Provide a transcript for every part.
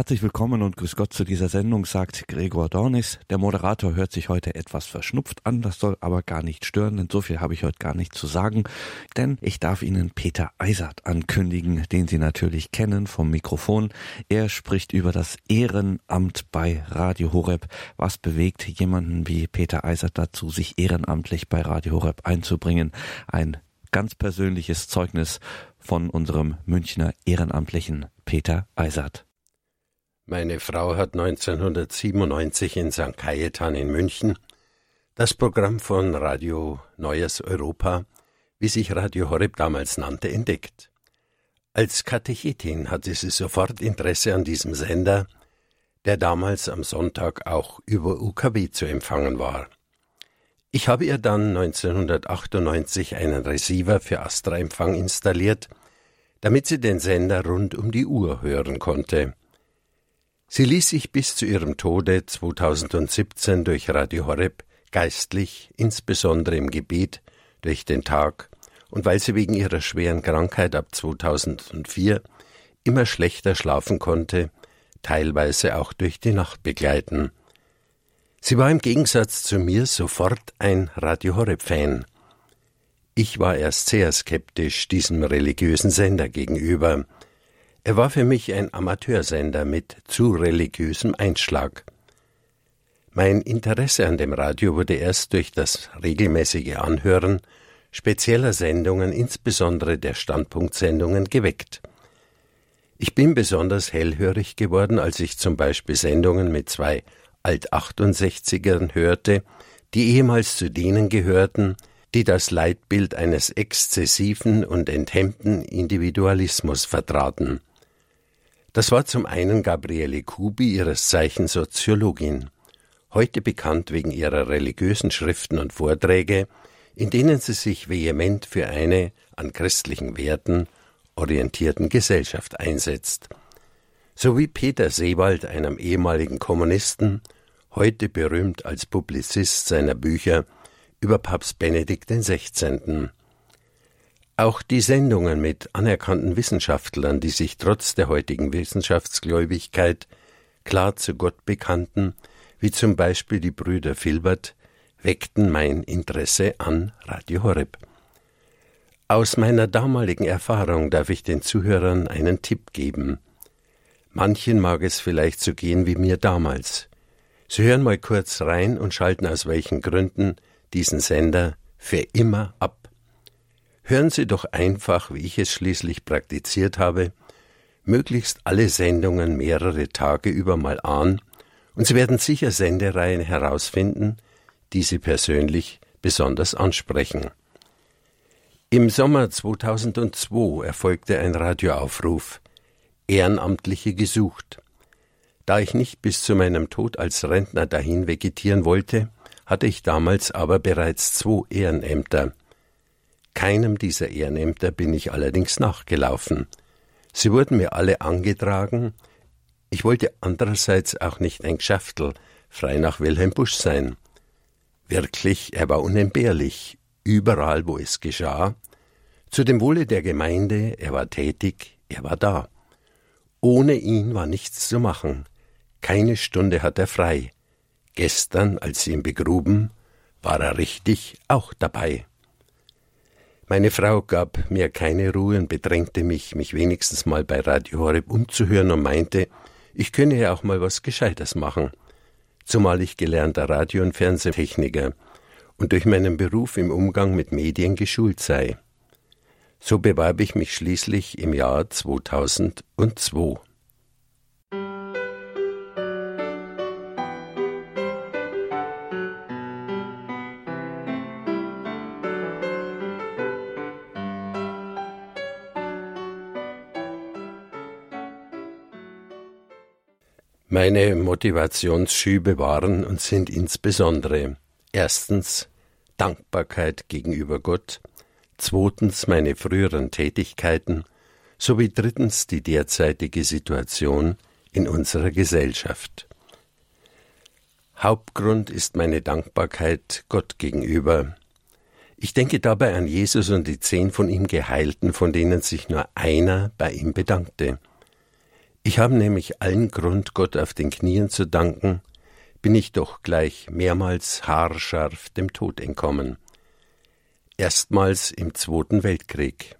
Herzlich willkommen und grüß Gott zu dieser Sendung, sagt Gregor Dornis. Der Moderator hört sich heute etwas verschnupft an, das soll aber gar nicht stören, denn so viel habe ich heute gar nicht zu sagen, denn ich darf Ihnen Peter Eisert ankündigen, den Sie natürlich kennen vom Mikrofon. Er spricht über das Ehrenamt bei Radio Horeb. Was bewegt jemanden wie Peter Eisert dazu, sich ehrenamtlich bei Radio Horeb einzubringen? Ein ganz persönliches Zeugnis von unserem Münchner Ehrenamtlichen Peter Eisert. Meine Frau hat 1997 in St. Cajetan in München das Programm von Radio Neues Europa, wie sich Radio Horeb damals nannte, entdeckt. Als Katechetin hatte sie sofort Interesse an diesem Sender, der damals am Sonntag auch über UKW zu empfangen war. Ich habe ihr dann 1998 einen Receiver für Astra-Empfang installiert, damit sie den Sender rund um die Uhr hören konnte. Sie ließ sich bis zu ihrem Tode 2017 durch Radio Horeb geistlich, insbesondere im Gebet, durch den Tag und weil sie wegen ihrer schweren Krankheit ab 2004 immer schlechter schlafen konnte, teilweise auch durch die Nacht begleiten. Sie war im Gegensatz zu mir sofort ein Radio Horeb-Fan. Ich war erst sehr skeptisch diesem religiösen Sender gegenüber, er war für mich ein Amateursender mit zu religiösem Einschlag. Mein Interesse an dem Radio wurde erst durch das regelmäßige Anhören spezieller Sendungen, insbesondere der Standpunktsendungen, geweckt. Ich bin besonders hellhörig geworden, als ich zum Beispiel Sendungen mit zwei Alt-68ern hörte, die ehemals zu denen gehörten, die das Leitbild eines exzessiven und enthemmten Individualismus vertraten. Das war zum einen Gabriele Kubi, ihres Zeichens Soziologin, heute bekannt wegen ihrer religiösen Schriften und Vorträge, in denen sie sich vehement für eine an christlichen Werten orientierten Gesellschaft einsetzt. Sowie Peter Seewald, einem ehemaligen Kommunisten, heute berühmt als Publizist seiner Bücher über Papst Benedikt XVI. Auch die Sendungen mit anerkannten Wissenschaftlern, die sich trotz der heutigen Wissenschaftsgläubigkeit klar zu Gott bekannten, wie zum Beispiel die Brüder Filbert, weckten mein Interesse an Radio Horeb. Aus meiner damaligen Erfahrung darf ich den Zuhörern einen Tipp geben. Manchen mag es vielleicht so gehen wie mir damals. Sie hören mal kurz rein und schalten aus welchen Gründen diesen Sender für immer ab. Hören Sie doch einfach, wie ich es schließlich praktiziert habe, möglichst alle Sendungen mehrere Tage über mal an, und Sie werden sicher Sendereien herausfinden, die Sie persönlich besonders ansprechen. Im Sommer 2002 erfolgte ein Radioaufruf Ehrenamtliche gesucht. Da ich nicht bis zu meinem Tod als Rentner dahin vegetieren wollte, hatte ich damals aber bereits zwei Ehrenämter, keinem dieser Ehrenämter bin ich allerdings nachgelaufen. Sie wurden mir alle angetragen. Ich wollte andererseits auch nicht ein Geschäftel, frei nach Wilhelm Busch sein. Wirklich, er war unentbehrlich, überall, wo es geschah. Zu dem Wohle der Gemeinde, er war tätig, er war da. Ohne ihn war nichts zu machen. Keine Stunde hat er frei. Gestern, als sie ihn begruben, war er richtig auch dabei. Meine Frau gab mir keine Ruhe und bedrängte mich, mich wenigstens mal bei Radio Horeb umzuhören und meinte, ich könne ja auch mal was Gescheites machen. Zumal ich gelernter Radio- und Fernsehtechniker und durch meinen Beruf im Umgang mit Medien geschult sei. So bewarb ich mich schließlich im Jahr 2002. Meine Motivationsschübe waren und sind insbesondere erstens Dankbarkeit gegenüber Gott, zweitens meine früheren Tätigkeiten sowie drittens die derzeitige Situation in unserer Gesellschaft. Hauptgrund ist meine Dankbarkeit Gott gegenüber. Ich denke dabei an Jesus und die zehn von ihm Geheilten, von denen sich nur einer bei ihm bedankte. Ich habe nämlich allen Grund, Gott auf den Knien zu danken, bin ich doch gleich mehrmals haarscharf dem Tod entkommen. Erstmals im Zweiten Weltkrieg.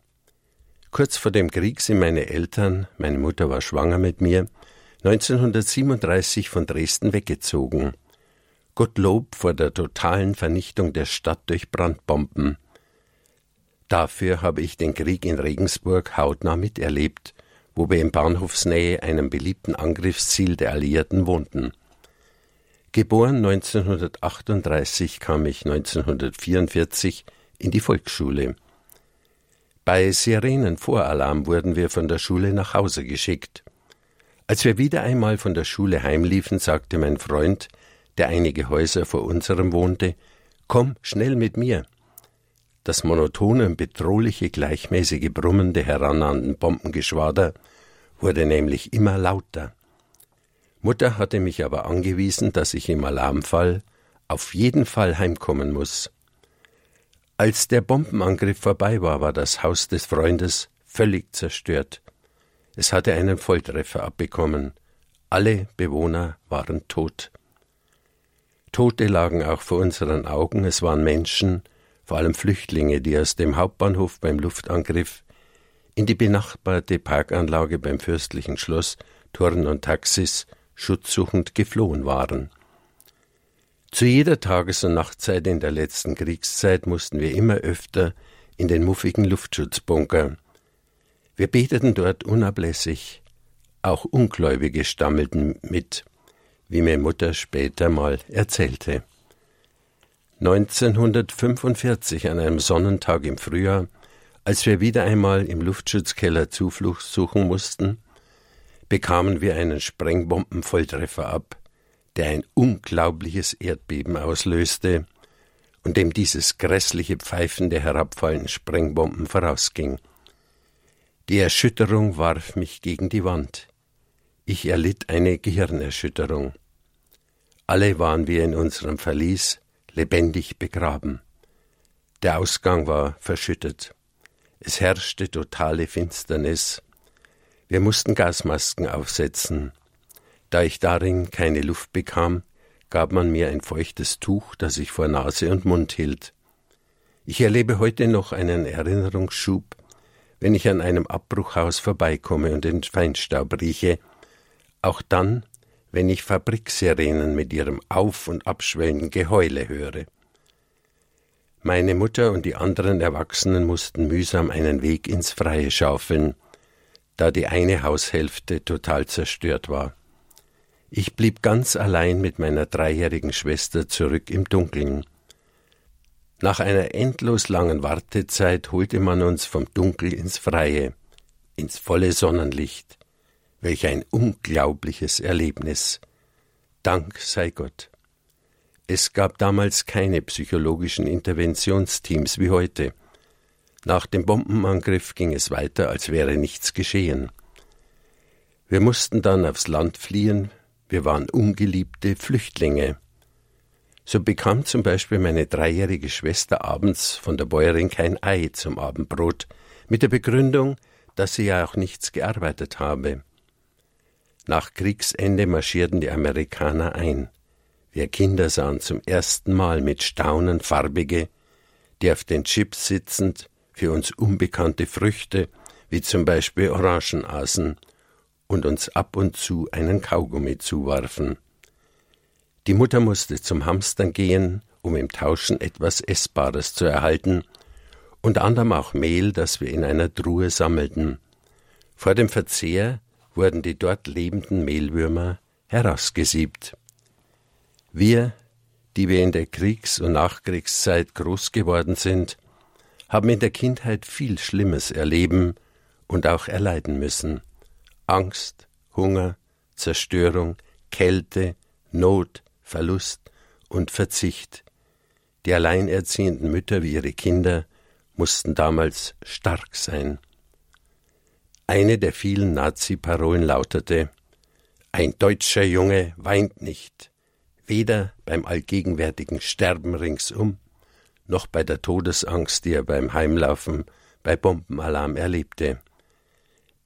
Kurz vor dem Krieg sind meine Eltern, meine Mutter war schwanger mit mir, 1937 von Dresden weggezogen. Gottlob vor der totalen Vernichtung der Stadt durch Brandbomben. Dafür habe ich den Krieg in Regensburg hautnah miterlebt wo wir in Bahnhofsnähe einem beliebten Angriffsziel der Alliierten wohnten. Geboren 1938 kam ich 1944 in die Volksschule. Bei Sirenenvoralarm wurden wir von der Schule nach Hause geschickt. Als wir wieder einmal von der Schule heimliefen, sagte mein Freund, der einige Häuser vor unserem wohnte, Komm schnell mit mir. Das monotone bedrohliche gleichmäßige Brummen der herannahenden Bombengeschwader wurde nämlich immer lauter. Mutter hatte mich aber angewiesen, dass ich im Alarmfall auf jeden Fall heimkommen muss. Als der Bombenangriff vorbei war, war das Haus des Freundes völlig zerstört. Es hatte einen Volltreffer abbekommen. Alle Bewohner waren tot. Tote lagen auch vor unseren Augen, es waren Menschen, vor allem Flüchtlinge, die aus dem Hauptbahnhof beim Luftangriff in die benachbarte Parkanlage beim fürstlichen Schloss Turn und Taxis schutzsuchend geflohen waren. Zu jeder Tages- und Nachtzeit in der letzten Kriegszeit mussten wir immer öfter in den muffigen Luftschutzbunker. Wir beteten dort unablässig, auch Ungläubige stammelten mit, wie mir Mutter später mal erzählte. 1945 an einem Sonnentag im Frühjahr als wir wieder einmal im Luftschutzkeller Zuflucht suchen mussten, bekamen wir einen Sprengbombenvolltreffer ab, der ein unglaubliches Erdbeben auslöste und dem dieses grässliche Pfeifen der herabfallenden Sprengbomben vorausging. Die Erschütterung warf mich gegen die Wand. Ich erlitt eine Gehirnerschütterung. Alle waren wir in unserem Verlies lebendig begraben. Der Ausgang war verschüttet. Es herrschte totale Finsternis. Wir mussten Gasmasken aufsetzen. Da ich darin keine Luft bekam, gab man mir ein feuchtes Tuch, das ich vor Nase und Mund hielt. Ich erlebe heute noch einen Erinnerungsschub, wenn ich an einem Abbruchhaus vorbeikomme und den Feinstaub rieche, auch dann, wenn ich Fabriksirenen mit ihrem auf- und abschwellenden Geheule höre. Meine Mutter und die anderen Erwachsenen mussten mühsam einen Weg ins Freie schaufeln, da die eine Haushälfte total zerstört war. Ich blieb ganz allein mit meiner dreijährigen Schwester zurück im Dunkeln. Nach einer endlos langen Wartezeit holte man uns vom Dunkel ins Freie, ins volle Sonnenlicht. Welch ein unglaubliches Erlebnis. Dank sei Gott. Es gab damals keine psychologischen Interventionsteams wie heute. Nach dem Bombenangriff ging es weiter, als wäre nichts geschehen. Wir mussten dann aufs Land fliehen, wir waren ungeliebte Flüchtlinge. So bekam zum Beispiel meine dreijährige Schwester abends von der Bäuerin kein Ei zum Abendbrot, mit der Begründung, dass sie ja auch nichts gearbeitet habe. Nach Kriegsende marschierten die Amerikaner ein. Wir Kinder sahen zum ersten Mal mit Staunen farbige, die auf den Chips sitzend für uns unbekannte Früchte, wie zum Beispiel Orangen aßen und uns ab und zu einen Kaugummi zuwarfen. Die Mutter musste zum Hamstern gehen, um im Tauschen etwas Essbares zu erhalten, unter anderem auch Mehl, das wir in einer Truhe sammelten. Vor dem Verzehr wurden die dort lebenden Mehlwürmer herausgesiebt. Wir, die wir in der Kriegs- und Nachkriegszeit groß geworden sind, haben in der Kindheit viel Schlimmes erleben und auch erleiden müssen. Angst, Hunger, Zerstörung, Kälte, Not, Verlust und Verzicht. Die alleinerziehenden Mütter wie ihre Kinder mussten damals stark sein. Eine der vielen Nazi-Parolen lautete Ein deutscher Junge weint nicht weder beim allgegenwärtigen Sterben ringsum, noch bei der Todesangst, die er beim Heimlaufen bei Bombenalarm erlebte.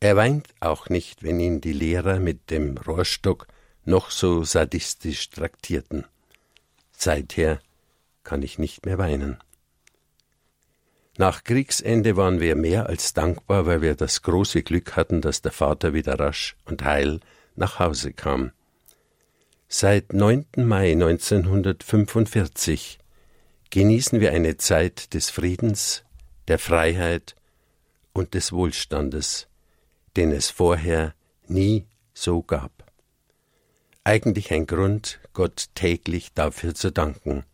Er weint auch nicht, wenn ihn die Lehrer mit dem Rohrstock noch so sadistisch traktierten. Seither kann ich nicht mehr weinen. Nach Kriegsende waren wir mehr als dankbar, weil wir das große Glück hatten, dass der Vater wieder rasch und heil nach Hause kam. Seit 9. Mai 1945 genießen wir eine Zeit des Friedens, der Freiheit und des Wohlstandes, den es vorher nie so gab. Eigentlich ein Grund, Gott täglich dafür zu danken.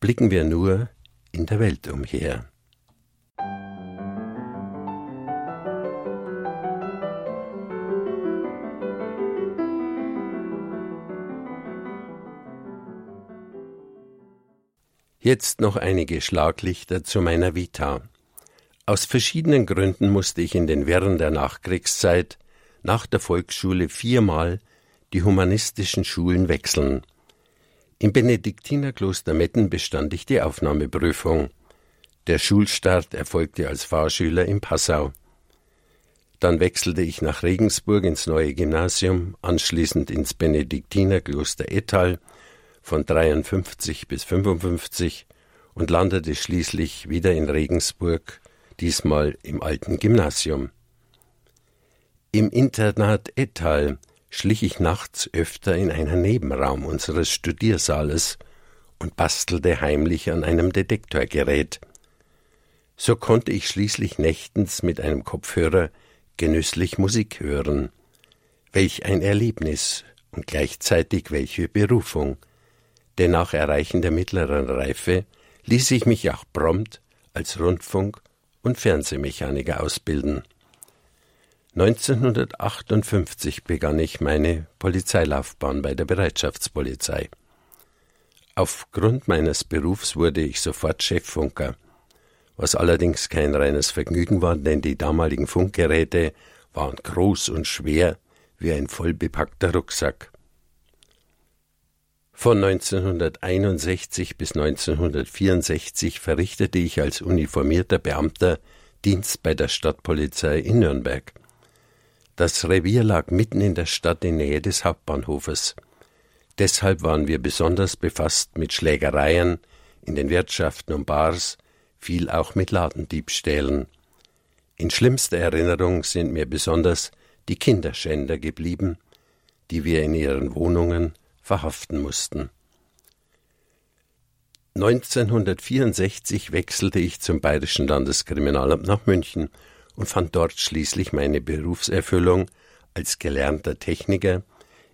Blicken wir nur in der Welt umher. Jetzt noch einige Schlaglichter zu meiner Vita. Aus verschiedenen Gründen musste ich in den Wirren der Nachkriegszeit nach der Volksschule viermal die humanistischen Schulen wechseln. Im Benediktinerkloster Metten bestand ich die Aufnahmeprüfung. Der Schulstart erfolgte als Fahrschüler in Passau. Dann wechselte ich nach Regensburg ins neue Gymnasium, anschließend ins Benediktinerkloster Ettal von 53 bis 55 und landete schließlich wieder in Regensburg, diesmal im alten Gymnasium. Im Internat Ettal schlich ich nachts öfter in einen Nebenraum unseres Studiersaales und bastelte heimlich an einem Detektorgerät. So konnte ich schließlich nächtens mit einem Kopfhörer genüsslich Musik hören. Welch ein Erlebnis und gleichzeitig welche Berufung denn nach Erreichen der mittleren Reife ließ ich mich auch prompt als Rundfunk- und Fernsehmechaniker ausbilden. 1958 begann ich meine Polizeilaufbahn bei der Bereitschaftspolizei. Aufgrund meines Berufs wurde ich sofort Cheffunker, was allerdings kein reines Vergnügen war, denn die damaligen Funkgeräte waren groß und schwer wie ein vollbepackter Rucksack. Von 1961 bis 1964 verrichtete ich als uniformierter Beamter Dienst bei der Stadtpolizei in Nürnberg. Das Revier lag mitten in der Stadt in Nähe des Hauptbahnhofes. Deshalb waren wir besonders befasst mit Schlägereien in den Wirtschaften und Bars, viel auch mit Ladendiebstählen. In schlimmster Erinnerung sind mir besonders die Kinderschänder geblieben, die wir in ihren Wohnungen verhaften mussten. 1964 wechselte ich zum Bayerischen Landeskriminalamt nach München und fand dort schließlich meine Berufserfüllung als gelernter Techniker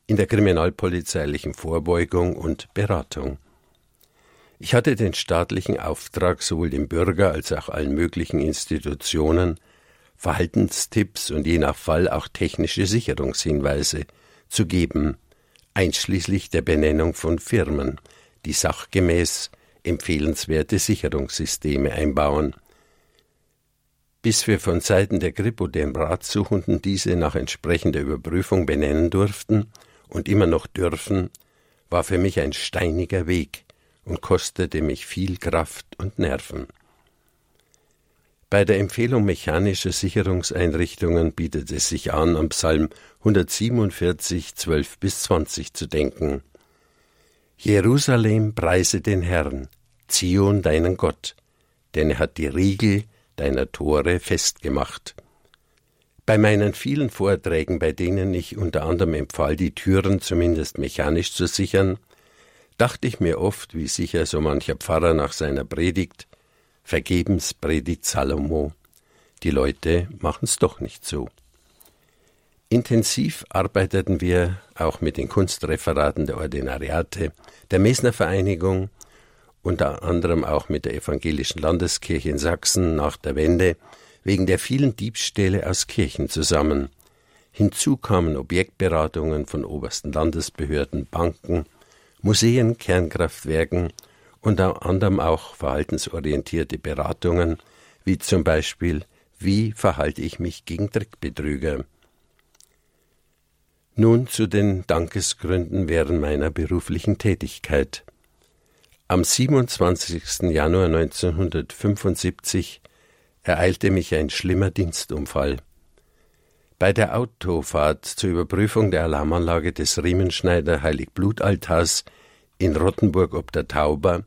in der kriminalpolizeilichen Vorbeugung und Beratung. Ich hatte den staatlichen Auftrag, sowohl dem Bürger als auch allen möglichen Institutionen Verhaltenstipps und je nach Fall auch technische Sicherungshinweise zu geben einschließlich der Benennung von Firmen, die sachgemäß empfehlenswerte Sicherungssysteme einbauen. Bis wir von Seiten der Kripo den Ratsuchenden diese nach entsprechender Überprüfung benennen durften und immer noch dürfen, war für mich ein steiniger Weg und kostete mich viel Kraft und Nerven. Bei der Empfehlung mechanischer Sicherungseinrichtungen bietet es sich an, am Psalm 147, 12 bis 20 zu denken. Jerusalem preise den Herrn, Zion deinen Gott, denn er hat die Riegel deiner Tore festgemacht. Bei meinen vielen Vorträgen, bei denen ich unter anderem empfahl, die Türen zumindest mechanisch zu sichern, dachte ich mir oft, wie sicher so mancher Pfarrer nach seiner Predigt, Vergebens predigt Salomo. Die Leute machen's doch nicht so. Intensiv arbeiteten wir auch mit den Kunstreferaten der Ordinariate, der Mesner Vereinigung, unter anderem auch mit der Evangelischen Landeskirche in Sachsen nach der Wende, wegen der vielen Diebstähle aus Kirchen zusammen. Hinzu kamen Objektberatungen von obersten Landesbehörden, Banken, Museen, Kernkraftwerken unter anderem auch verhaltensorientierte Beratungen, wie zum Beispiel Wie verhalte ich mich gegen Trickbetrüger? Nun zu den Dankesgründen während meiner beruflichen Tätigkeit. Am 27. Januar 1975 ereilte mich ein schlimmer Dienstunfall. Bei der Autofahrt zur Überprüfung der Alarmanlage des Riemenschneider Heiligblutaltars in Rottenburg ob der Tauber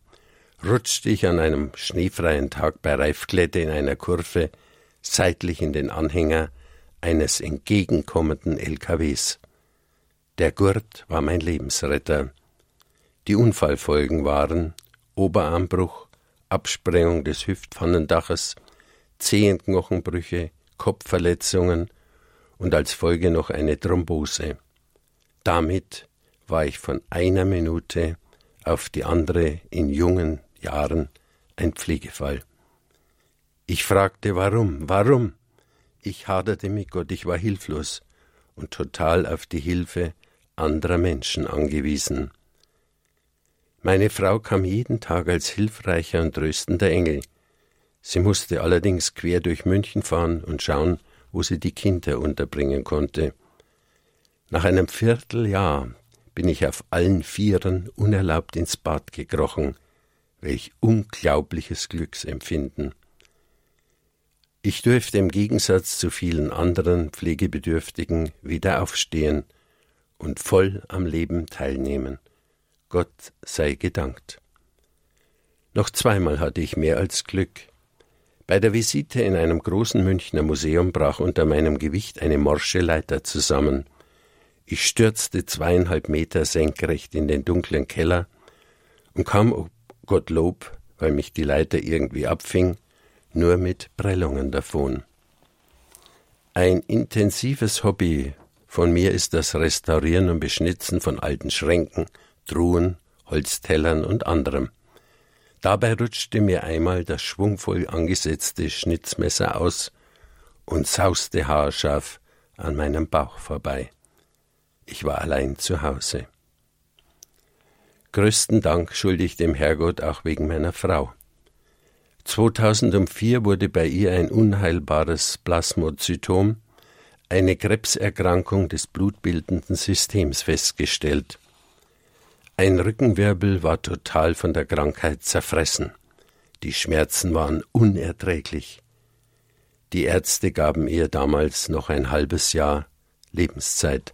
rutschte ich an einem schneefreien Tag bei Reifklette in einer Kurve seitlich in den Anhänger eines entgegenkommenden LKWs. Der Gurt war mein Lebensretter. Die Unfallfolgen waren Oberarmbruch, Absprengung des Hüftpfannendaches, Zehenknochenbrüche, Kopfverletzungen und als Folge noch eine Thrombose. Damit war ich von einer Minute auf die andere in jungen Jahren ein Pflegefall. Ich fragte warum, warum? Ich haderte mit Gott, ich war hilflos und total auf die Hilfe anderer Menschen angewiesen. Meine Frau kam jeden Tag als hilfreicher und tröstender Engel. Sie musste allerdings quer durch München fahren und schauen, wo sie die Kinder unterbringen konnte. Nach einem Vierteljahr bin ich auf allen Vieren unerlaubt ins Bad gekrochen. Welch unglaubliches Glücksempfinden. Ich durfte im Gegensatz zu vielen anderen Pflegebedürftigen wieder aufstehen und voll am Leben teilnehmen. Gott sei gedankt. Noch zweimal hatte ich mehr als Glück. Bei der Visite in einem großen Münchner Museum brach unter meinem Gewicht eine morsche Leiter zusammen. Ich stürzte zweieinhalb Meter senkrecht in den dunklen Keller und kam, Gottlob, weil mich die Leiter irgendwie abfing, nur mit Prellungen davon. Ein intensives Hobby von mir ist das Restaurieren und Beschnitzen von alten Schränken, Truhen, Holztellern und anderem. Dabei rutschte mir einmal das schwungvoll angesetzte Schnitzmesser aus und sauste haarscharf an meinem Bauch vorbei. Ich war allein zu Hause. Größten Dank schulde ich dem Herrgott auch wegen meiner Frau. 2004 wurde bei ihr ein unheilbares Plasmozytom, eine Krebserkrankung des blutbildenden Systems, festgestellt. Ein Rückenwirbel war total von der Krankheit zerfressen. Die Schmerzen waren unerträglich. Die Ärzte gaben ihr damals noch ein halbes Jahr Lebenszeit.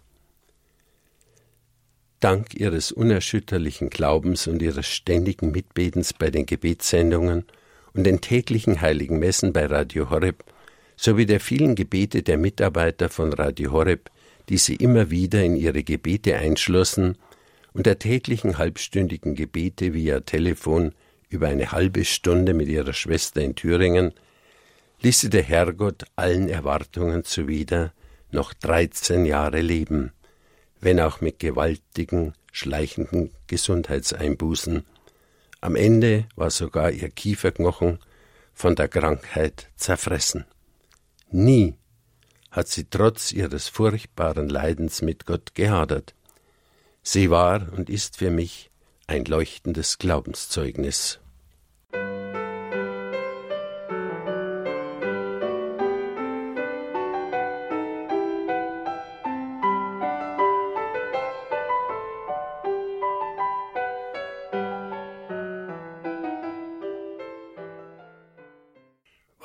Dank ihres unerschütterlichen Glaubens und ihres ständigen Mitbetens bei den Gebetssendungen und den täglichen heiligen Messen bei Radio Horeb sowie der vielen Gebete der Mitarbeiter von Radio Horeb, die sie immer wieder in ihre Gebete einschlossen, und der täglichen halbstündigen Gebete via Telefon über eine halbe Stunde mit ihrer Schwester in Thüringen, ließ sie der Herrgott allen Erwartungen zuwider noch dreizehn Jahre leben, wenn auch mit gewaltigen, schleichenden Gesundheitseinbußen, am Ende war sogar ihr Kieferknochen von der Krankheit zerfressen. Nie hat sie trotz ihres furchtbaren Leidens mit Gott gehadert. Sie war und ist für mich ein leuchtendes Glaubenszeugnis.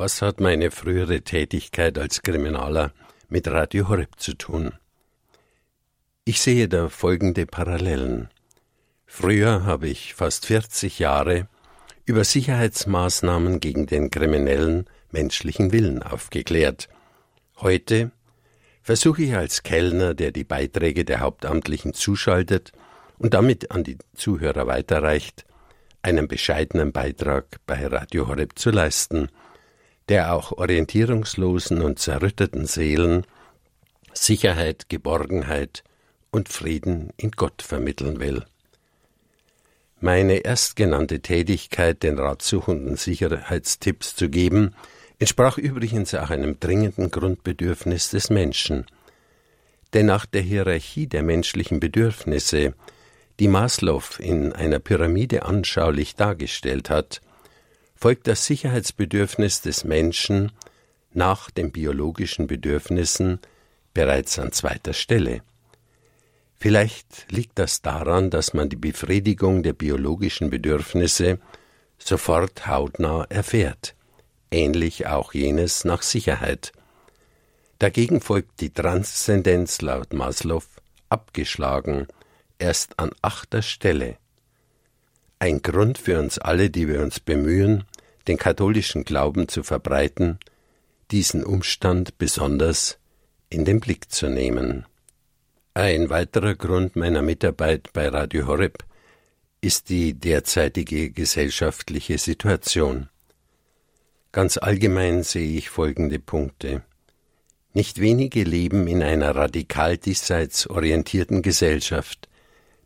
Was hat meine frühere Tätigkeit als Kriminaler mit Radio Horeb zu tun? Ich sehe da folgende Parallelen. Früher habe ich fast 40 Jahre über Sicherheitsmaßnahmen gegen den kriminellen menschlichen Willen aufgeklärt. Heute versuche ich als Kellner, der die Beiträge der Hauptamtlichen zuschaltet und damit an die Zuhörer weiterreicht, einen bescheidenen Beitrag bei Radio Horeb zu leisten – der auch orientierungslosen und zerrütteten Seelen Sicherheit, Geborgenheit und Frieden in Gott vermitteln will. Meine erstgenannte Tätigkeit, den ratsuchenden Sicherheitstipps zu geben, entsprach übrigens auch einem dringenden Grundbedürfnis des Menschen. Denn nach der Hierarchie der menschlichen Bedürfnisse, die Maslow in einer Pyramide anschaulich dargestellt hat, folgt das Sicherheitsbedürfnis des Menschen nach den biologischen Bedürfnissen bereits an zweiter Stelle. Vielleicht liegt das daran, dass man die Befriedigung der biologischen Bedürfnisse sofort hautnah erfährt, ähnlich auch jenes nach Sicherheit. Dagegen folgt die Transzendenz laut Maslow abgeschlagen erst an achter Stelle. Ein Grund für uns alle, die wir uns bemühen, den katholischen Glauben zu verbreiten, diesen Umstand besonders in den Blick zu nehmen. Ein weiterer Grund meiner Mitarbeit bei Radio Horeb ist die derzeitige gesellschaftliche Situation. Ganz allgemein sehe ich folgende Punkte. Nicht wenige leben in einer radikal diesseits orientierten Gesellschaft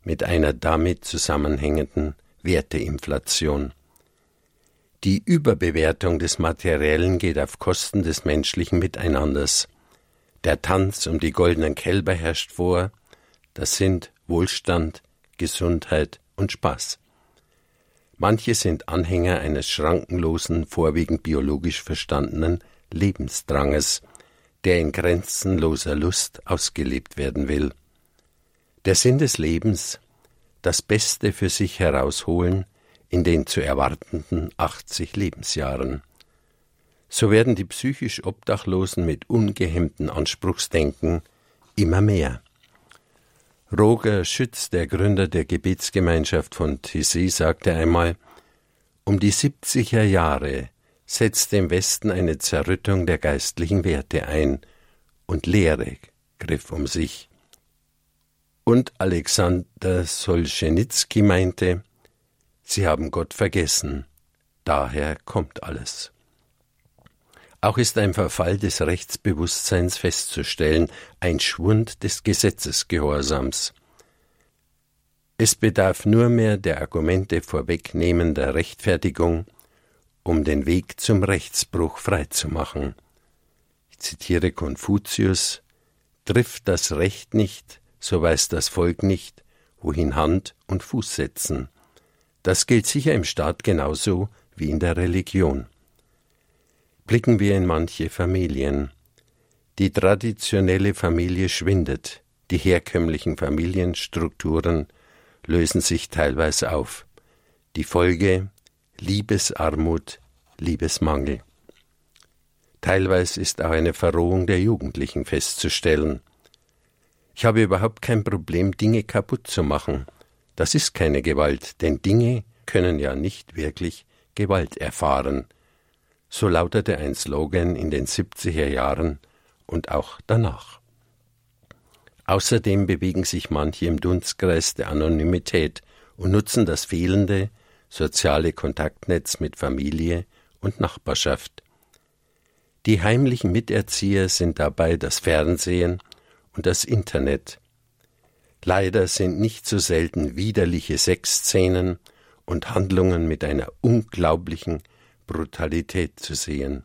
mit einer damit zusammenhängenden Werteinflation. Die Überbewertung des Materiellen geht auf Kosten des menschlichen Miteinanders. Der Tanz um die goldenen Kälber herrscht vor, das sind Wohlstand, Gesundheit und Spaß. Manche sind Anhänger eines schrankenlosen, vorwiegend biologisch verstandenen Lebensdranges, der in grenzenloser Lust ausgelebt werden will. Der Sinn des Lebens, das Beste für sich herausholen in den zu erwartenden 80 Lebensjahren. So werden die psychisch Obdachlosen mit ungehemmtem Anspruchsdenken immer mehr. Roger Schütz, der Gründer der Gebetsgemeinschaft von Tissy, sagte einmal, um die 70er Jahre setzte im Westen eine Zerrüttung der geistlichen Werte ein und Lehre griff um sich. Und Alexander Solschenitsky meinte, sie haben Gott vergessen, daher kommt alles. Auch ist ein Verfall des Rechtsbewusstseins festzustellen, ein Schwund des Gesetzesgehorsams. Es bedarf nur mehr der Argumente vorwegnehmender Rechtfertigung, um den Weg zum Rechtsbruch freizumachen. Ich zitiere Konfuzius Trifft das Recht nicht, so weiß das Volk nicht, wohin Hand und Fuß setzen. Das gilt sicher im Staat genauso wie in der Religion. Blicken wir in manche Familien. Die traditionelle Familie schwindet, die herkömmlichen Familienstrukturen lösen sich teilweise auf. Die Folge Liebesarmut, Liebesmangel. Teilweise ist auch eine Verrohung der Jugendlichen festzustellen. Ich habe überhaupt kein Problem, Dinge kaputt zu machen. Das ist keine Gewalt, denn Dinge können ja nicht wirklich Gewalt erfahren. So lautete ein Slogan in den 70er Jahren und auch danach. Außerdem bewegen sich manche im Dunstkreis der Anonymität und nutzen das fehlende soziale Kontaktnetz mit Familie und Nachbarschaft. Die heimlichen Miterzieher sind dabei das Fernsehen und das Internet. Leider sind nicht so selten widerliche Sexszenen und Handlungen mit einer unglaublichen Brutalität zu sehen.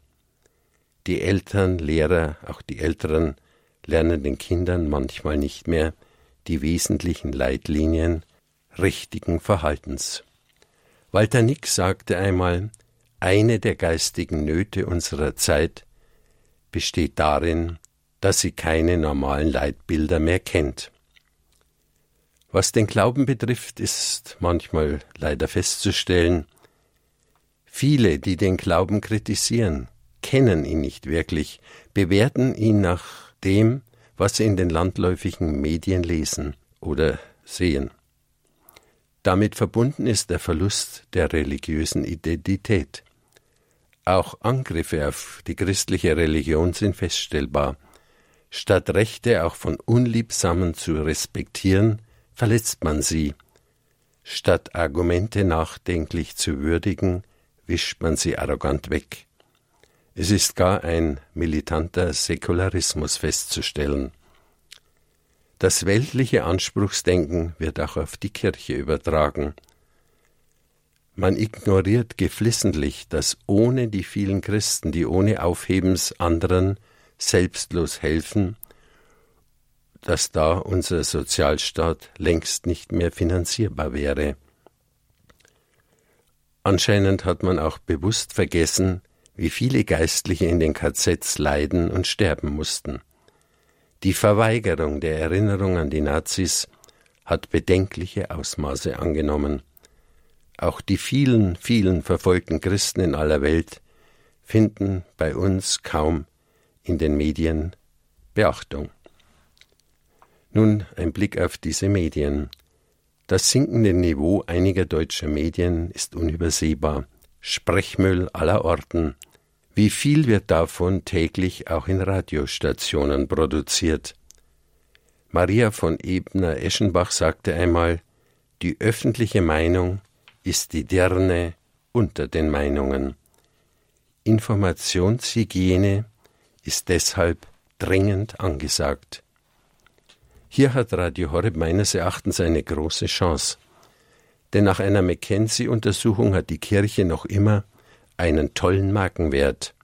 Die Eltern, Lehrer, auch die Älteren lernen den Kindern manchmal nicht mehr die wesentlichen Leitlinien richtigen Verhaltens. Walter Nick sagte einmal, eine der geistigen Nöte unserer Zeit besteht darin, dass sie keine normalen Leitbilder mehr kennt. Was den Glauben betrifft, ist manchmal leider festzustellen, viele, die den Glauben kritisieren, kennen ihn nicht wirklich, bewerten ihn nach dem, was sie in den landläufigen Medien lesen oder sehen. Damit verbunden ist der Verlust der religiösen Identität. Auch Angriffe auf die christliche Religion sind feststellbar. Statt Rechte auch von Unliebsamen zu respektieren, verletzt man sie. Statt Argumente nachdenklich zu würdigen, wischt man sie arrogant weg. Es ist gar ein militanter Säkularismus festzustellen. Das weltliche Anspruchsdenken wird auch auf die Kirche übertragen. Man ignoriert geflissentlich, dass ohne die vielen Christen, die ohne Aufhebens anderen selbstlos helfen, dass da unser Sozialstaat längst nicht mehr finanzierbar wäre. Anscheinend hat man auch bewusst vergessen, wie viele Geistliche in den KZs leiden und sterben mussten. Die Verweigerung der Erinnerung an die Nazis hat bedenkliche Ausmaße angenommen. Auch die vielen, vielen verfolgten Christen in aller Welt finden bei uns kaum in den Medien Beachtung. Nun ein Blick auf diese Medien. Das sinkende Niveau einiger deutscher Medien ist unübersehbar. Sprechmüll aller Orten. Wie viel wird davon täglich auch in Radiostationen produziert? Maria von Ebner-Eschenbach sagte einmal, die öffentliche Meinung ist die Dirne unter den Meinungen. Informationshygiene ist deshalb dringend angesagt. Hier hat Radio Horeb meines Erachtens eine große Chance. Denn nach einer McKenzie-Untersuchung hat die Kirche noch immer einen tollen Markenwert.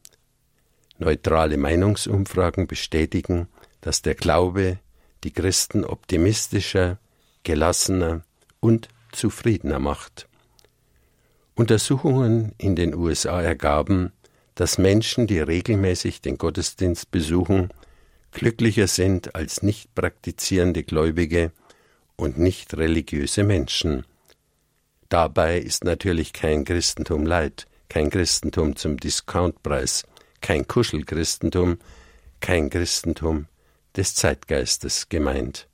Neutrale Meinungsumfragen bestätigen, dass der Glaube die Christen optimistischer, gelassener und zufriedener macht. Untersuchungen in den USA ergaben, dass Menschen, die regelmäßig den Gottesdienst besuchen, glücklicher sind als nicht praktizierende Gläubige und nicht religiöse Menschen. Dabei ist natürlich kein Christentum Leid, kein Christentum zum Discountpreis, kein Kuschelchristentum, kein Christentum des Zeitgeistes gemeint.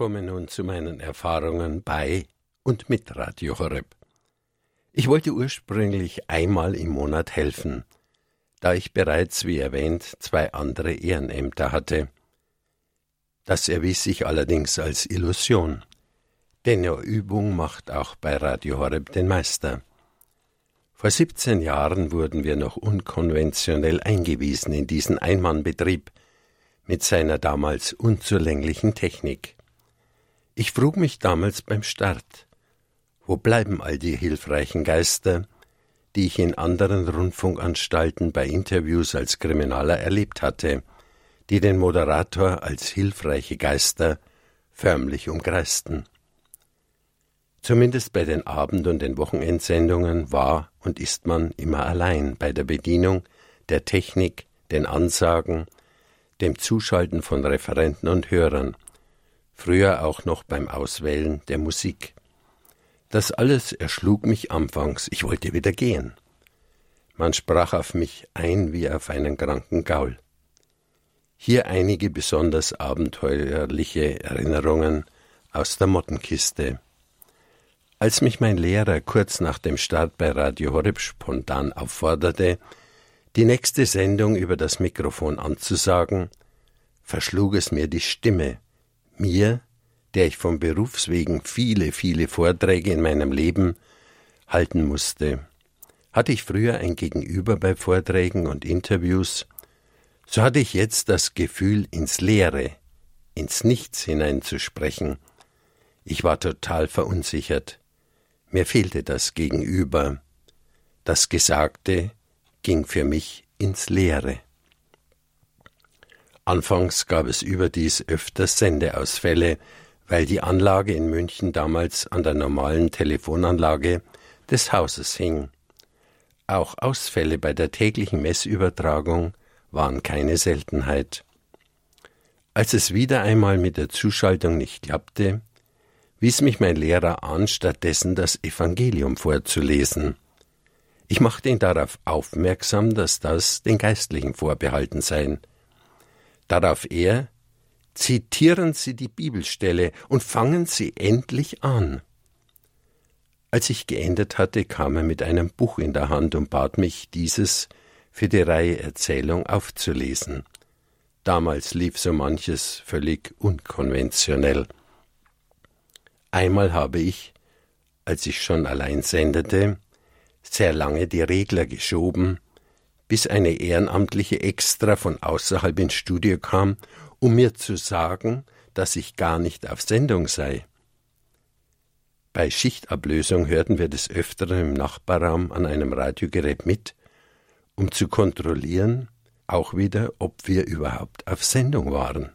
Komme nun zu meinen Erfahrungen bei und mit Radio Horeb. Ich wollte ursprünglich einmal im Monat helfen, da ich bereits, wie erwähnt, zwei andere Ehrenämter hatte. Das erwies sich allerdings als Illusion, denn Übung macht auch bei Radio Horeb den Meister. Vor 17 Jahren wurden wir noch unkonventionell eingewiesen in diesen Einmannbetrieb mit seiner damals unzulänglichen Technik. Ich frug mich damals beim Start, wo bleiben all die hilfreichen Geister, die ich in anderen Rundfunkanstalten bei Interviews als Kriminaler erlebt hatte, die den Moderator als hilfreiche Geister förmlich umkreisten. Zumindest bei den Abend- und den Wochenendsendungen war und ist man immer allein bei der Bedienung, der Technik, den Ansagen, dem Zuschalten von Referenten und Hörern, früher auch noch beim Auswählen der Musik. Das alles erschlug mich anfangs, ich wollte wieder gehen. Man sprach auf mich ein wie auf einen kranken Gaul. Hier einige besonders abenteuerliche Erinnerungen aus der Mottenkiste. Als mich mein Lehrer kurz nach dem Start bei Radio Horeb spontan aufforderte, die nächste Sendung über das Mikrofon anzusagen, verschlug es mir die Stimme, mir, der ich vom Berufswegen viele, viele Vorträge in meinem Leben halten musste. Hatte ich früher ein Gegenüber bei Vorträgen und Interviews, so hatte ich jetzt das Gefühl, ins Leere, ins Nichts hineinzusprechen. Ich war total verunsichert. Mir fehlte das Gegenüber. Das Gesagte ging für mich ins Leere. Anfangs gab es überdies öfters Sendeausfälle, weil die Anlage in München damals an der normalen Telefonanlage des Hauses hing. Auch Ausfälle bei der täglichen Messübertragung waren keine Seltenheit. Als es wieder einmal mit der Zuschaltung nicht klappte, wies mich mein Lehrer an, stattdessen das Evangelium vorzulesen. Ich machte ihn darauf aufmerksam, dass das den Geistlichen vorbehalten sei. Darauf er, Zitieren Sie die Bibelstelle und fangen Sie endlich an. Als ich geendet hatte, kam er mit einem Buch in der Hand und bat mich, dieses für die Reihe Erzählung aufzulesen. Damals lief so manches völlig unkonventionell. Einmal habe ich, als ich schon allein sendete, sehr lange die Regler geschoben, bis eine Ehrenamtliche extra von außerhalb ins Studio kam um mir zu sagen, dass ich gar nicht auf Sendung sei. Bei Schichtablösung hörten wir des Öfteren im Nachbarraum an einem Radiogerät mit, um zu kontrollieren, auch wieder, ob wir überhaupt auf Sendung waren.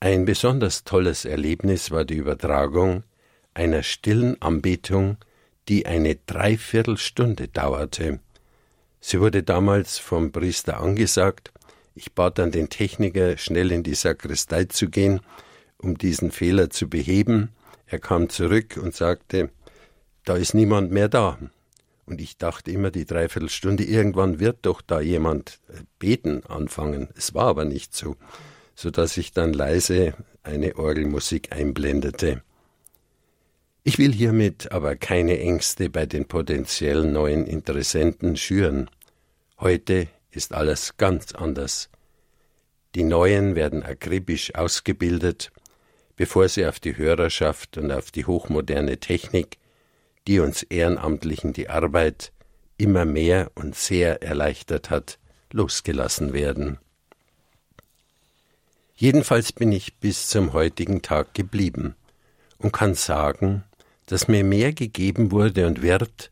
Ein besonders tolles Erlebnis war die Übertragung einer stillen Anbetung die eine Dreiviertelstunde dauerte. Sie wurde damals vom Priester angesagt. Ich bat dann den Techniker, schnell in die Sakristei zu gehen, um diesen Fehler zu beheben. Er kam zurück und sagte, da ist niemand mehr da. Und ich dachte immer, die Dreiviertelstunde, irgendwann wird doch da jemand äh, beten anfangen. Es war aber nicht so, so dass ich dann leise eine Orgelmusik einblendete. Ich will hiermit aber keine Ängste bei den potenziellen neuen Interessenten schüren. Heute ist alles ganz anders. Die Neuen werden akribisch ausgebildet, bevor sie auf die Hörerschaft und auf die hochmoderne Technik, die uns Ehrenamtlichen die Arbeit immer mehr und sehr erleichtert hat, losgelassen werden. Jedenfalls bin ich bis zum heutigen Tag geblieben und kann sagen, dass mir mehr gegeben wurde und wird,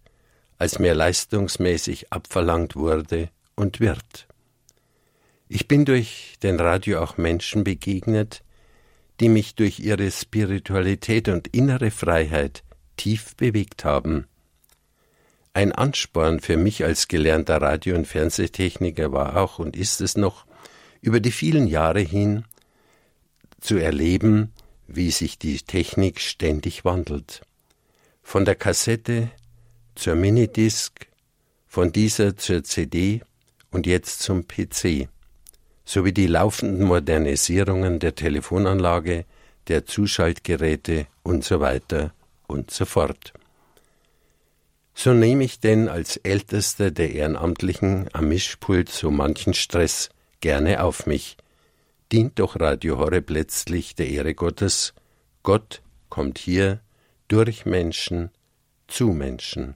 als mir leistungsmäßig abverlangt wurde und wird. Ich bin durch den Radio auch Menschen begegnet, die mich durch ihre Spiritualität und innere Freiheit tief bewegt haben. Ein Ansporn für mich als gelernter Radio- und Fernsehtechniker war auch und ist es noch, über die vielen Jahre hin zu erleben, wie sich die Technik ständig wandelt. Von der Kassette zur Minidisc, von dieser zur CD und jetzt zum PC, sowie die laufenden Modernisierungen der Telefonanlage, der Zuschaltgeräte und so weiter und so fort. So nehme ich denn als Ältester der Ehrenamtlichen am Mischpult so manchen Stress gerne auf mich. Dient doch Radio Horeb letztlich der Ehre Gottes. Gott kommt hier durch Menschen zu Menschen.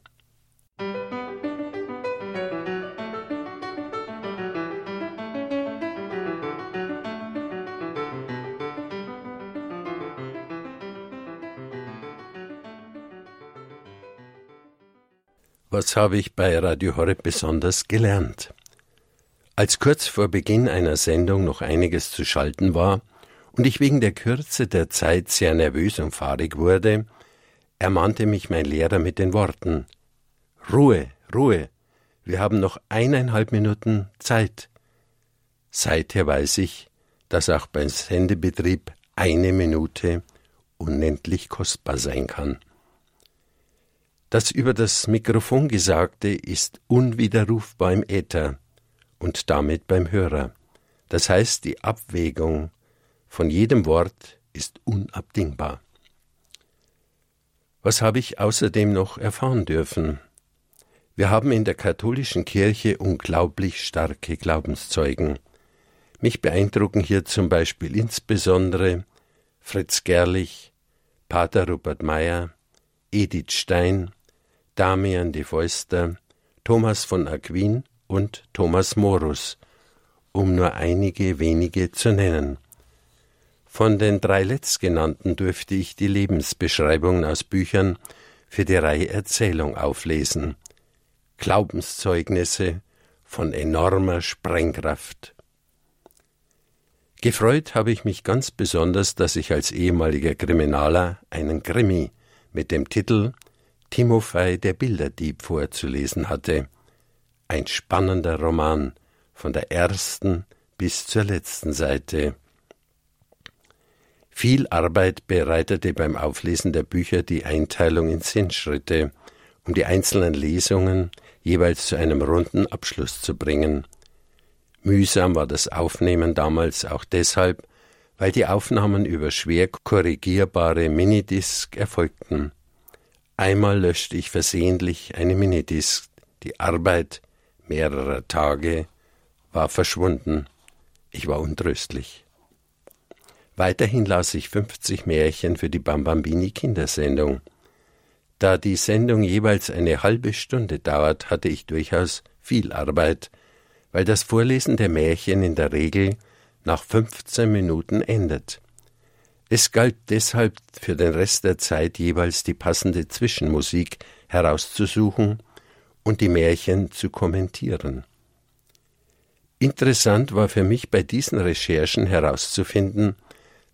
Was habe ich bei Radio Horeb besonders gelernt? Als kurz vor Beginn einer Sendung noch einiges zu schalten war und ich wegen der Kürze der Zeit sehr nervös und fahrig wurde, ermahnte mich mein Lehrer mit den Worten Ruhe, Ruhe, wir haben noch eineinhalb Minuten Zeit. Seither weiß ich, dass auch beim Sendebetrieb eine Minute unendlich kostbar sein kann. Das über das Mikrofon Gesagte ist unwiderrufbar im Äther und damit beim Hörer. Das heißt, die Abwägung von jedem Wort ist unabdingbar. Was habe ich außerdem noch erfahren dürfen? Wir haben in der katholischen Kirche unglaublich starke Glaubenszeugen. Mich beeindrucken hier zum Beispiel insbesondere Fritz Gerlich, Pater Rupert Meyer, Edith Stein, Damian de Feuster, Thomas von Aquin und Thomas Morus, um nur einige wenige zu nennen. Von den drei letztgenannten dürfte ich die Lebensbeschreibungen aus Büchern für die Reihe Erzählung auflesen. Glaubenszeugnisse von enormer Sprengkraft. Gefreut habe ich mich ganz besonders, dass ich als ehemaliger Kriminaler einen Krimi mit dem Titel Timofei der Bilderdieb vorzulesen hatte. Ein spannender Roman von der ersten bis zur letzten Seite. Viel Arbeit bereitete beim Auflesen der Bücher die Einteilung in Sinnschritte, um die einzelnen Lesungen jeweils zu einem runden Abschluss zu bringen. Mühsam war das Aufnehmen damals auch deshalb, weil die Aufnahmen über schwer korrigierbare Minidisc erfolgten. Einmal löschte ich versehentlich eine Minidisc. Die Arbeit mehrerer Tage war verschwunden. Ich war untröstlich. Weiterhin las ich 50 Märchen für die Bambambini Kindersendung. Da die Sendung jeweils eine halbe Stunde dauert, hatte ich durchaus viel Arbeit, weil das Vorlesen der Märchen in der Regel nach 15 Minuten endet. Es galt deshalb für den Rest der Zeit jeweils die passende Zwischenmusik herauszusuchen und die Märchen zu kommentieren. Interessant war für mich bei diesen Recherchen herauszufinden,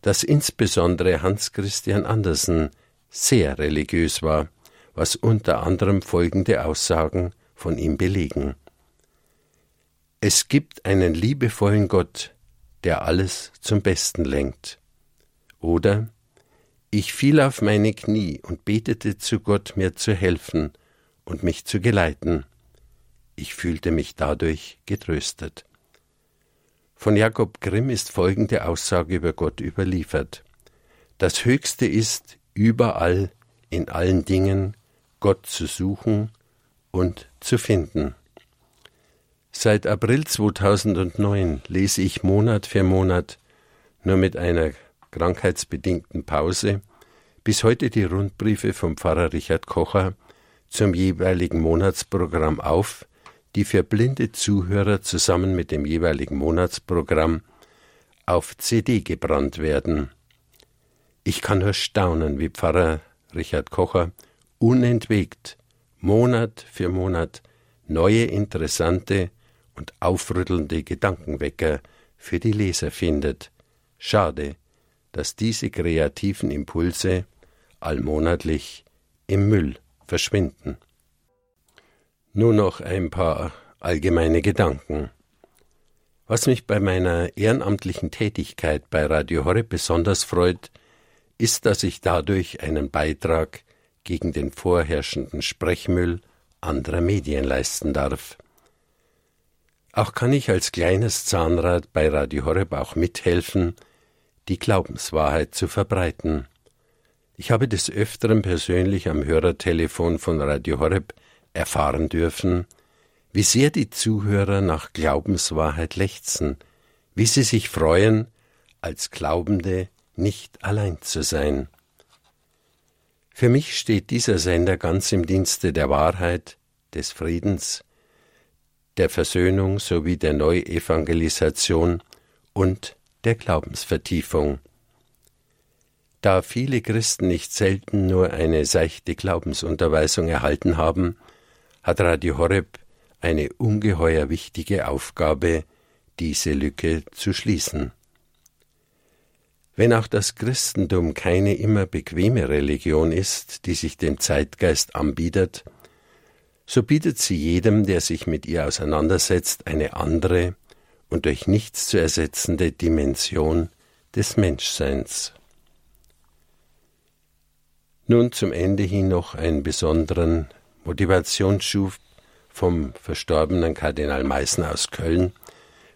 dass insbesondere Hans Christian Andersen sehr religiös war, was unter anderem folgende Aussagen von ihm belegen. Es gibt einen liebevollen Gott, der alles zum Besten lenkt. Oder ich fiel auf meine Knie und betete zu Gott, mir zu helfen und mich zu geleiten. Ich fühlte mich dadurch getröstet. Von Jakob Grimm ist folgende Aussage über Gott überliefert. Das Höchste ist, überall, in allen Dingen, Gott zu suchen und zu finden. Seit April 2009 lese ich Monat für Monat, nur mit einer krankheitsbedingten Pause, bis heute die Rundbriefe vom Pfarrer Richard Kocher zum jeweiligen Monatsprogramm auf, die für blinde Zuhörer zusammen mit dem jeweiligen Monatsprogramm auf CD gebrannt werden. Ich kann nur staunen, wie Pfarrer Richard Kocher unentwegt Monat für Monat neue interessante und aufrüttelnde Gedankenwecker für die Leser findet. Schade, dass diese kreativen Impulse allmonatlich im Müll verschwinden. Nur noch ein paar allgemeine Gedanken. Was mich bei meiner ehrenamtlichen Tätigkeit bei Radio Horeb besonders freut, ist, dass ich dadurch einen Beitrag gegen den vorherrschenden Sprechmüll anderer Medien leisten darf. Auch kann ich als kleines Zahnrad bei Radio Horeb auch mithelfen, die Glaubenswahrheit zu verbreiten. Ich habe des Öfteren persönlich am Hörertelefon von Radio Horeb erfahren dürfen, wie sehr die Zuhörer nach Glaubenswahrheit lechzen, wie sie sich freuen, als Glaubende nicht allein zu sein. Für mich steht dieser Sender ganz im Dienste der Wahrheit, des Friedens, der Versöhnung sowie der Neuevangelisation und der Glaubensvertiefung. Da viele Christen nicht selten nur eine seichte Glaubensunterweisung erhalten haben, hat Radio Horeb eine ungeheuer wichtige Aufgabe, diese Lücke zu schließen. Wenn auch das Christentum keine immer bequeme Religion ist, die sich dem Zeitgeist anbietet, so bietet sie jedem, der sich mit ihr auseinandersetzt, eine andere und durch nichts zu ersetzende Dimension des Menschseins. Nun zum Ende hin noch einen besonderen Motivationsschub vom verstorbenen Kardinal Meißner aus Köln,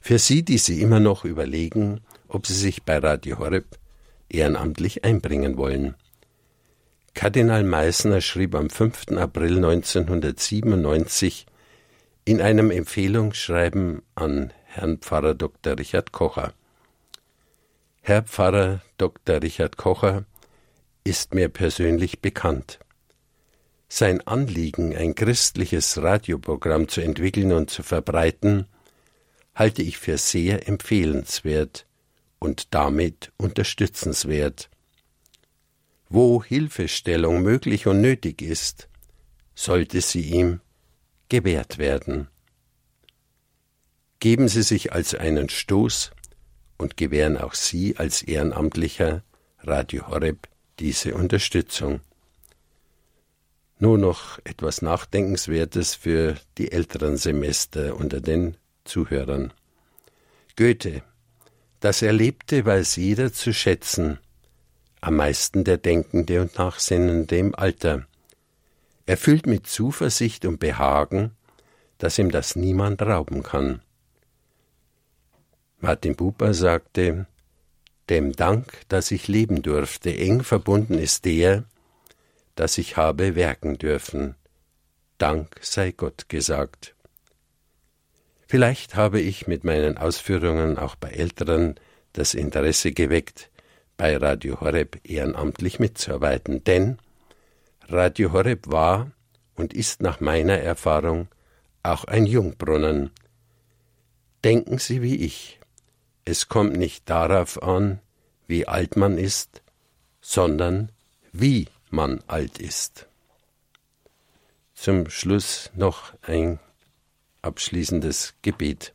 für Sie, die Sie immer noch überlegen, ob Sie sich bei Radio Horeb ehrenamtlich einbringen wollen. Kardinal Meissner schrieb am 5. April 1997 in einem Empfehlungsschreiben an Herrn Pfarrer Dr. Richard Kocher. Herr Pfarrer Dr. Richard Kocher ist mir persönlich bekannt. Sein Anliegen, ein christliches Radioprogramm zu entwickeln und zu verbreiten, halte ich für sehr empfehlenswert und damit unterstützenswert. Wo Hilfestellung möglich und nötig ist, sollte sie ihm gewährt werden. Geben Sie sich als einen Stoß und gewähren auch Sie als Ehrenamtlicher Radio Horeb diese Unterstützung. Nur noch etwas Nachdenkenswertes für die älteren Semester unter den Zuhörern. Goethe das Erlebte weiß jeder zu schätzen, am meisten der Denkende und Nachsinnende im Alter. Erfüllt mit Zuversicht und Behagen, dass ihm das niemand rauben kann. Martin Buber sagte, dem Dank, dass ich leben durfte, eng verbunden ist der, dass ich habe werken dürfen. Dank sei Gott gesagt. Vielleicht habe ich mit meinen Ausführungen auch bei Älteren das Interesse geweckt, bei Radio Horeb ehrenamtlich mitzuarbeiten, denn Radio Horeb war und ist nach meiner Erfahrung auch ein Jungbrunnen. Denken Sie wie ich. Es kommt nicht darauf an, wie alt man ist, sondern wie man alt ist. Zum Schluss noch ein abschließendes Gebet.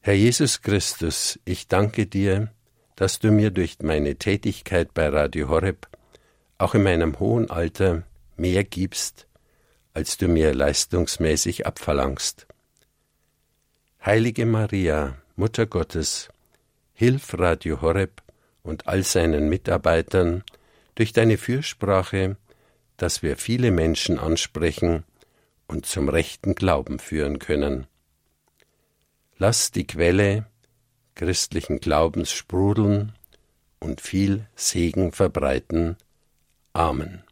Herr Jesus Christus, ich danke dir, dass du mir durch meine Tätigkeit bei Radio Horeb auch in meinem hohen Alter mehr gibst, als du mir leistungsmäßig abverlangst. Heilige Maria, Mutter Gottes, hilf Radio Horeb und all seinen Mitarbeitern durch deine Fürsprache, dass wir viele Menschen ansprechen und zum rechten Glauben führen können. Lass die Quelle christlichen Glaubens sprudeln und viel Segen verbreiten. Amen.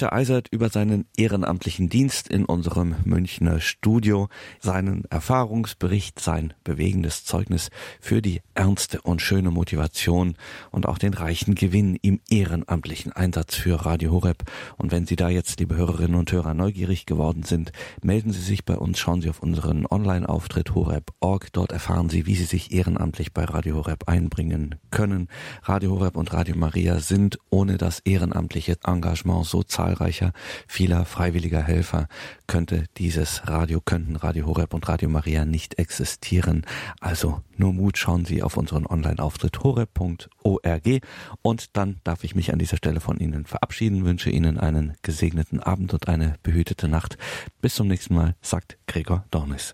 Peter Eisert über seinen ehrenamtlichen Dienst in unserem Münchner Studio, seinen Erfahrungsbericht, sein bewegendes Zeugnis für die ernste und schöne Motivation und auch den reichen Gewinn im ehrenamtlichen Einsatz für Radio Horeb. Und wenn Sie da jetzt, liebe Hörerinnen und Hörer, neugierig geworden sind, melden Sie sich bei uns, schauen Sie auf unseren Online-Auftritt horeb.org. Dort erfahren Sie, wie Sie sich ehrenamtlich bei Radio Horeb einbringen können. Radio Horeb und Radio Maria sind ohne das ehrenamtliche Engagement so zahlreicher, vieler freiwilliger Helfer könnte dieses Radio, könnten Radio Horeb und Radio Maria nicht existieren. Also nur Mut, schauen Sie auf unseren Online-Auftritt horeb.org und dann darf ich mich an dieser Stelle von Ihnen verabschieden, wünsche Ihnen einen gesegneten Abend und eine behütete Nacht. Bis zum nächsten Mal, sagt Gregor Dornis.